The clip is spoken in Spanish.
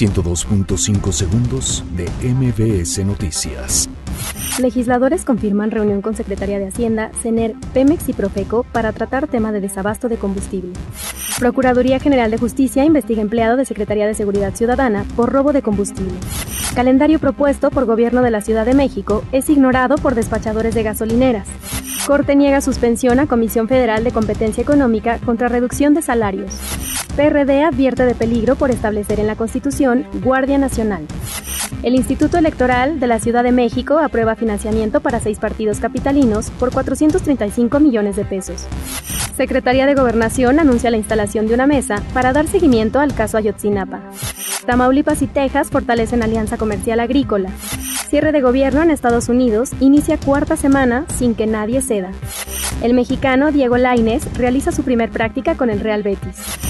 102.5 segundos de MBS Noticias. Legisladores confirman reunión con Secretaría de Hacienda, CENER, Pemex y Profeco para tratar tema de desabasto de combustible. Procuraduría General de Justicia investiga empleado de Secretaría de Seguridad Ciudadana por robo de combustible. Calendario propuesto por Gobierno de la Ciudad de México es ignorado por despachadores de gasolineras. Corte niega suspensión a Comisión Federal de Competencia Económica contra reducción de salarios. PRD advierte de peligro por establecer en la Constitución Guardia Nacional. El Instituto Electoral de la Ciudad de México aprueba financiamiento para seis partidos capitalinos por 435 millones de pesos. Secretaría de Gobernación anuncia la instalación de una mesa para dar seguimiento al caso Ayotzinapa. Tamaulipas y Texas fortalecen alianza comercial agrícola. Cierre de gobierno en Estados Unidos inicia cuarta semana sin que nadie ceda. El mexicano Diego Lainez realiza su primer práctica con el Real Betis.